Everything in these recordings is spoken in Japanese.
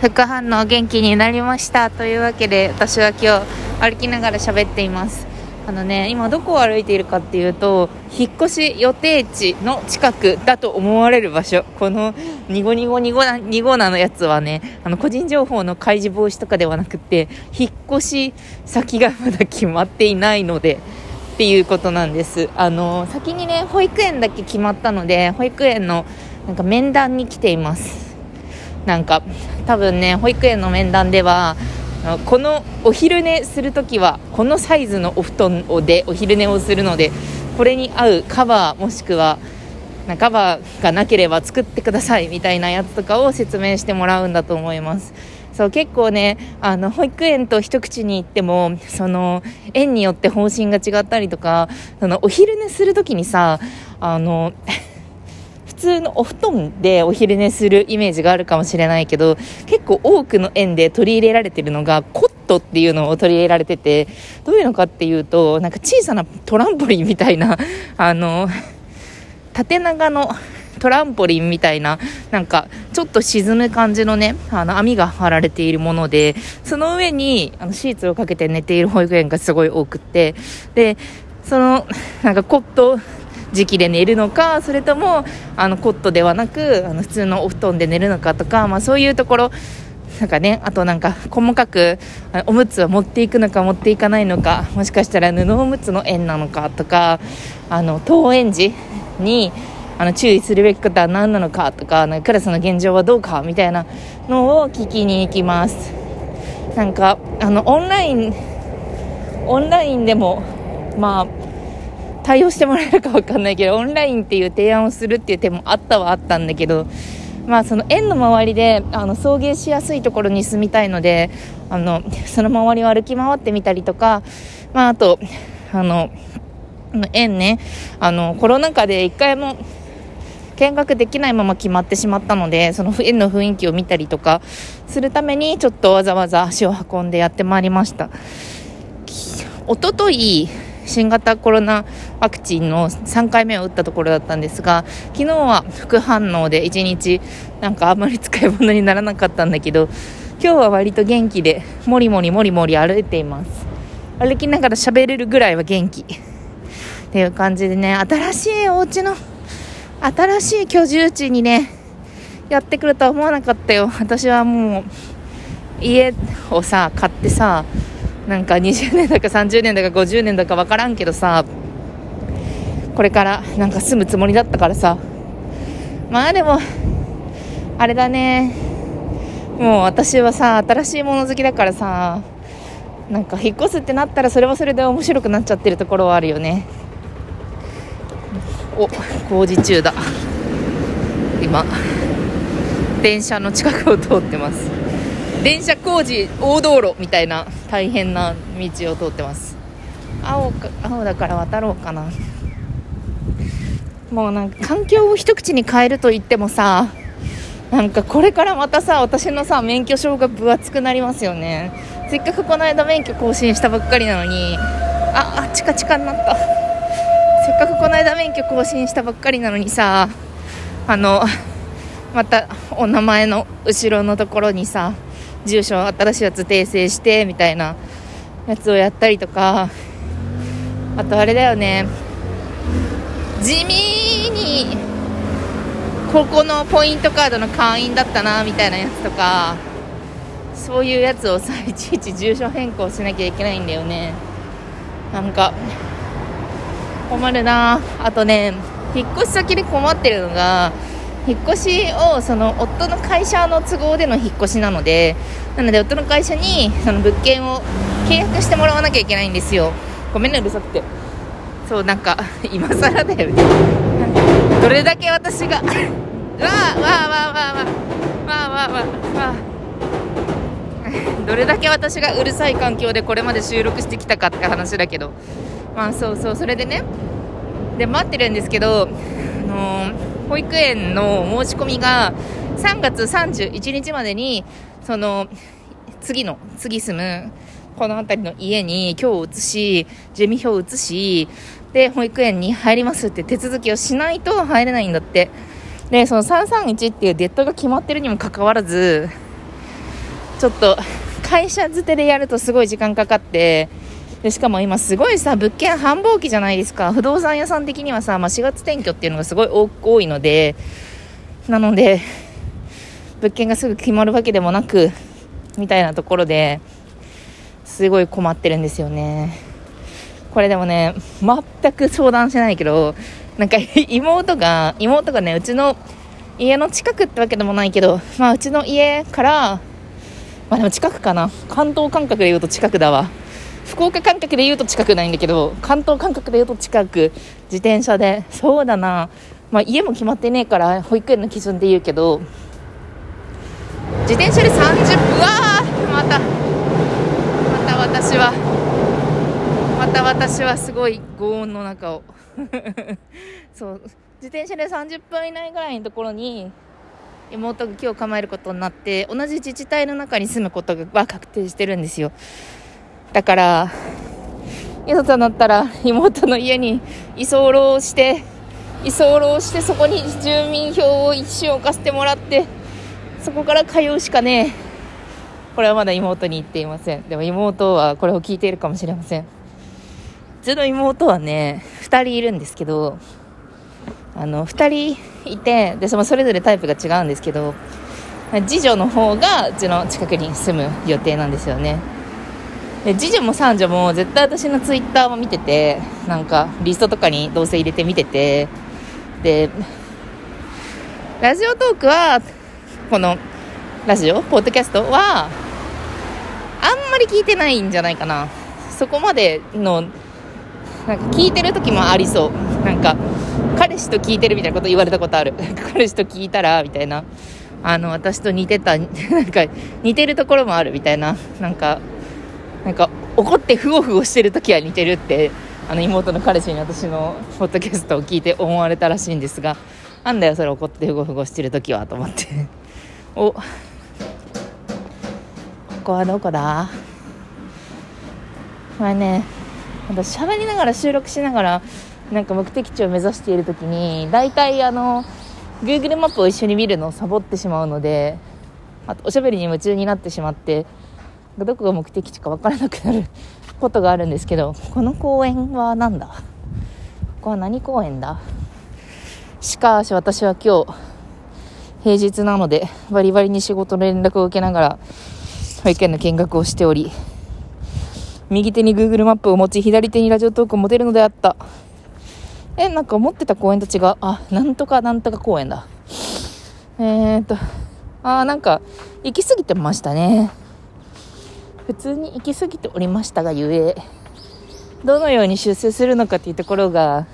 副反応元気になりましたというわけで私は今日歩きながら喋っています。あのね今どこを歩いているかっていうと引っ越し予定地の近くだと思われる場所。このニゴニゴニゴなニゴナのやつはねあの個人情報の開示防止とかではなくて引っ越し先がまだ決まっていないのでっていうことなんです。あの先にね保育園だけ決まったので保育園のなんか面談に来ています。なんか多分ね保育園の面談ではこのお昼寝するときはこのサイズのお布団でお昼寝をするのでこれに合うカバーもしくはカバーがなければ作ってくださいみたいなやつとかを説明してもらうんだと思います。そう結構ねあの保育園と一口に言ってもその園によって方針が違ったりとかそのお昼寝するときにさあの 通のお布団でお昼寝するイメージがあるかもしれないけど結構多くの園で取り入れられてるのがコットっていうのを取り入れられててどういうのかっていうとなんか小さなトランポリンみたいな あの縦長のトランポリンみたいな、なんか、ちょっと沈む感じのね、あの、網が張られているもので、その上に、あの、シーツをかけて寝ている保育園がすごい多くって、で、その、なんか、コット時期で寝るのかそれともあのコットではなくあの普通のお布団で寝るのかとか、まあ、そういうところなんかね、あとなんか細かくおむつを持っていくのか持っていかないのかもしかしたら布おむつの縁なのかとかあの登園時にあの注意するべきことは何なのかとかなんかクラスの現状はどうかみたいなのを聞きに行きます。なんかあのオンラインオンラインでもまあ対応してもらえるか分かんないけどオンラインっていう提案をするっていう手もあったはあったんだけど、まあ、その園の周りであの送迎しやすいところに住みたいのであのその周りを歩き回ってみたりとか、まあ、あとあの園ねあのコロナ禍で1回も見学できないまま決まってしまったのでその園の雰囲気を見たりとかするためにちょっとわざわざ足を運んでやってまいりました。おととい新型コロナワクチンの3回目を打ったところだったんですが昨日は副反応で1日なんかあんまり使い物にならなかったんだけど今日は割と元気でもりもりもりもり歩いています。歩きながら喋れるぐらいは元気。っていう感じでね新しいお家の新しい居住地にねやってくるとは思わなかったよ。私はもう家をさ買ってさなんか20年だか30年だか50年だか分からんけどさこれからなんか住むつもりだったからさ。まあでもあれだね。もう私はさ新しいもの好きだからさなんか引っ越すってなったらそれはそれで面白くなっちゃってるところはあるよね。お工事中だ。今電車の近くを通ってます。電車工事大道路みたいな大変な道を通ってます。青か青だから渡ろうかな。もうなんか環境を一口に変えると言ってもさなんかこれからまたさ私のさ免許証が分厚くなりますよね。せっかくこの間免許更新したばっかりなのにああチカチカになった。せっかくこの間免許更新したばっかりなのにさあのまたお名前の後ろのところにさ住所新しいやつ訂正してみたいなやつをやったりとか。あとあれだよね。地味にここのポイントカードの会員だったなみたいなやつとか。そういうやつをさいちいち住所変更しなきゃいけないんだよね。なんか困るな。あとね引っ越し先で困ってるのが引っ越しをその夫の会社の都合での引っ越しなのでなので夫の会社にその物件を契約してもらわなきゃいけないんですよ。ごめんねうるさくて。そうなんか今更だよね。どれだけ私が わあわあわあわあわあわあわあわあわあ どれだけ私がうるさい環境でこれまで収録してきたかって話だけど。まあそうそうそれでね。で待ってるんですけどあのー保育園の申し込みが3月31日までにその次の次住むこの辺りの家に今日移し住民票を移しで保育園に入りますって手続きをしないと入れないんだって。でその331っていうデッドが決まってるにもかかわらずちょっと会社づてでやるとすごい時間かかってでしかも今すごいさ物件繁忙期じゃないですか。不動産屋さん的にはさ、まあ、4月転居っていうのがすごい多いのでなので物件がすぐ決まるわけでもなくみたいなところですごい困ってるんですよね。これでもね全く相談してないけどなんか妹が妹がねうちの家の近くってわけでもないけどまあうちの家からまあでも近くかな。関東感覚で言うと近くだわ。福岡感覚で言うと近くないんだけど関東感覚で言うと近く自転車で。そうだな。まあ家も決まってねえから保育園の基準で言うけど。自転車で30分うわーまた。また私は。また私はすごい轟音の中を。そう。自転車で30分以内ぐらいのところに妹が今日構えることになって同じ自治体の中に住むことが確定してるんですよ。だからいざとなったら妹の家に居候して居候してそこに住民票を一瞬置かせてもらってそこから通うしかねえ。これはまだ妹に言っていません。でも妹はこれを聞いているかもしれません。うちの妹はね2人いるんですけどあの2人いてでそのそれぞれタイプが違うんですけど次女の方がうちの近くに住む予定なんですよね。で次女も三女も絶対私のツイッターも見ててなんかリストとかにどうせ入れて見てて。でラジオトークはこのラジオ？ポッドキャストはあんまり聞いてないんじゃないかな。そこまでのなんか聞いてる時もありそう。なんか彼氏と聞いてるみたいなこと言われたことある。彼氏と聞いたらみたいな。あの私と似てた なんか似てるところもあるみたいな。なんかなんか怒ってふごふごしてる時は似てるってあの妹の彼氏に私のポッドキャストを聞いて思われたらしいんですがなんだよそれ怒ってふごふごしてる時はと思って。お。ここはどこだ？まあね私喋りながら収録しながらなんか目的地を目指している時に大体あの Google マップを一緒に見るのをサボってしまうのであとおしゃべりに夢中になってしまってどこが目的地か分からなくなることがあるんですけどこの公園は何だ？ここは何公園だ？しかし私は今日平日なのでバリバリに仕事の連絡を受けながら保育園の見学をしており右手に Google マップを持ち左手にラジオトークを持てるのであったえ、なんか思ってた公園と違う。あ、なんとかなんとか公園だ。えー、っと、あ、なんか、行き過ぎてましたね。普通に行き過ぎておりましたがゆえ、どのように修正するのかっていうところが、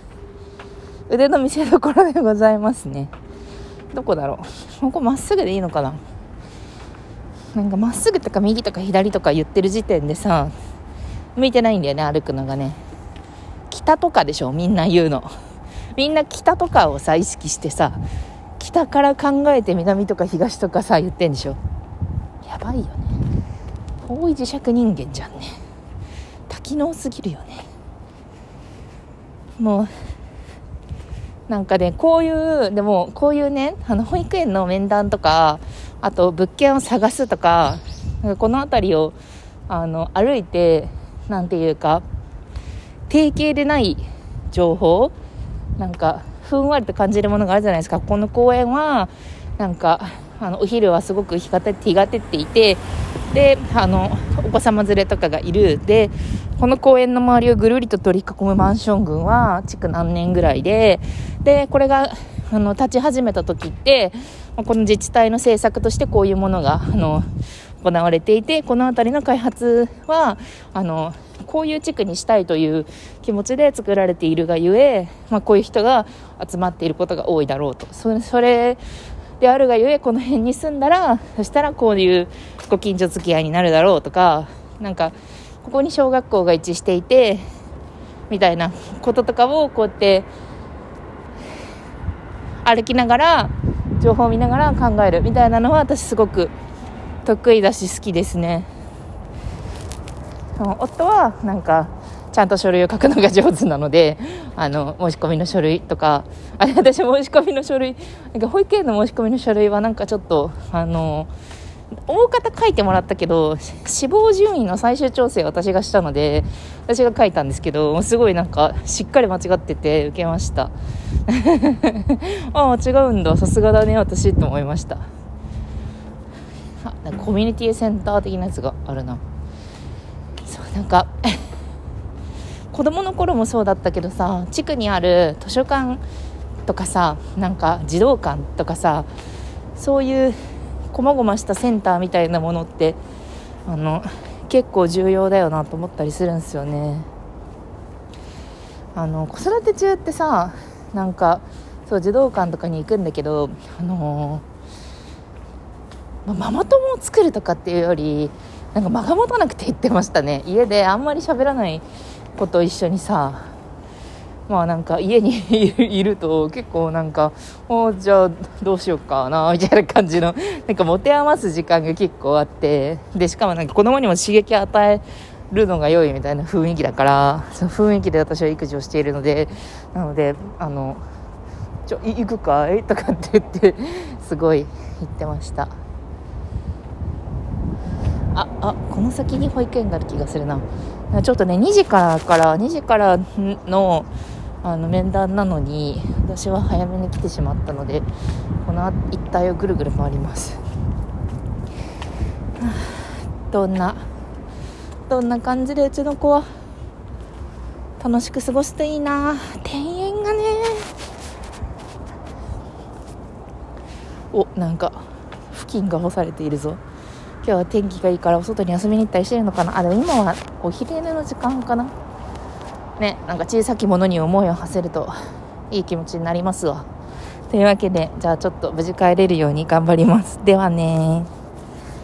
腕の見せ所でございますね。どこだろう。ここまっすぐでいいのかななんかまっすぐとか右とか左とか言ってる時点でさ、向いてないんだよね、歩くのがね。北とかでしょみんな言うのみんな北とかをさ意識してさ北から考えて南とか東とかさ言ってんでしょやばいよね遠い磁石人間じゃんね。多機能すぎるよね。もうなんかねこういうでもこういうねあの保育園の面談とかあと物件を探すとかこの辺りをあの歩いてなんていうか定型でない情報なんかふんわりと感じるものがあるじゃないですか。この公園はなんかあのお昼はすごく日が照っていてであのお子様連れとかがいる。でこの公園の周りをぐるりと取り囲むマンション群は築何年ぐらいで。でこれがあの立ち始めた時ってこの自治体の政策としてこういうものがあの行われていてこの辺りの開発はあのこういう地区にしたいという気持ちで作られているがゆえ、まあ、こういう人が集まっていることが多いだろうと。それそれであるがゆえこの辺に住んだらそしたらこういうご近所付き合いになるだろうとかなんかここに小学校が位置していてみたいなこととかをこうやって歩きながら情報を見ながら考えるみたいなのは私すごく得意だし好きですね。夫はなんかちゃんと書類を書くのが上手なのであの申し込みの書類とかあれ私申し込みの書類なんか保育園の申し込みの書類はなんかちょっとあの大方書いてもらったけど死亡順位の最終調整私がしたので私が書いたんですけどすごいなんかしっかり間違ってて受けました。ああ違うんだ。さすがだね私と思いました。コミュニティセンター的なやつがあるな。そうなんか 子供の頃もそうだったけどさ地区にある図書館とかさなんか児童館とかさそういうこまごましたセンターみたいなものってあの結構重要だよなと思ったりするんですよね。あの子育て中ってさなんかそう児童館とかに行くんだけどあのまママ友を作るとかっていうよりなんか間が持たなくて言ってましたね。家であんまり喋らない子と一緒にさまあなんか家に いると結構なんかおじゃあどうしようかなみたいな感じのなんか持て余す時間が結構あってでしかもなんか子供にも刺激与えるのが良いみたいな雰囲気だからその雰囲気で私は育児をしているのでなのであのちょ行くかい？とかって言ってすごい言ってました。ああこの先に保育園がある気がするな。ちょっとね2時からから2時からのあの面談なのに私は早めに来てしまったのでこの一帯をぐるぐる回ります。どんなどんな感じでうちの子は楽しく過ごすといいな。庭園がね。おなんか付近が干されているぞ。今日は天気がいいからお外に遊びに行ったりしてるのかな？あでも今はお昼寝の時間かな。ねなんか小さきものに思いを馳せるといい気持ちになりますわ。というわけでじゃあちょっと無事帰れるように頑張ります。ではね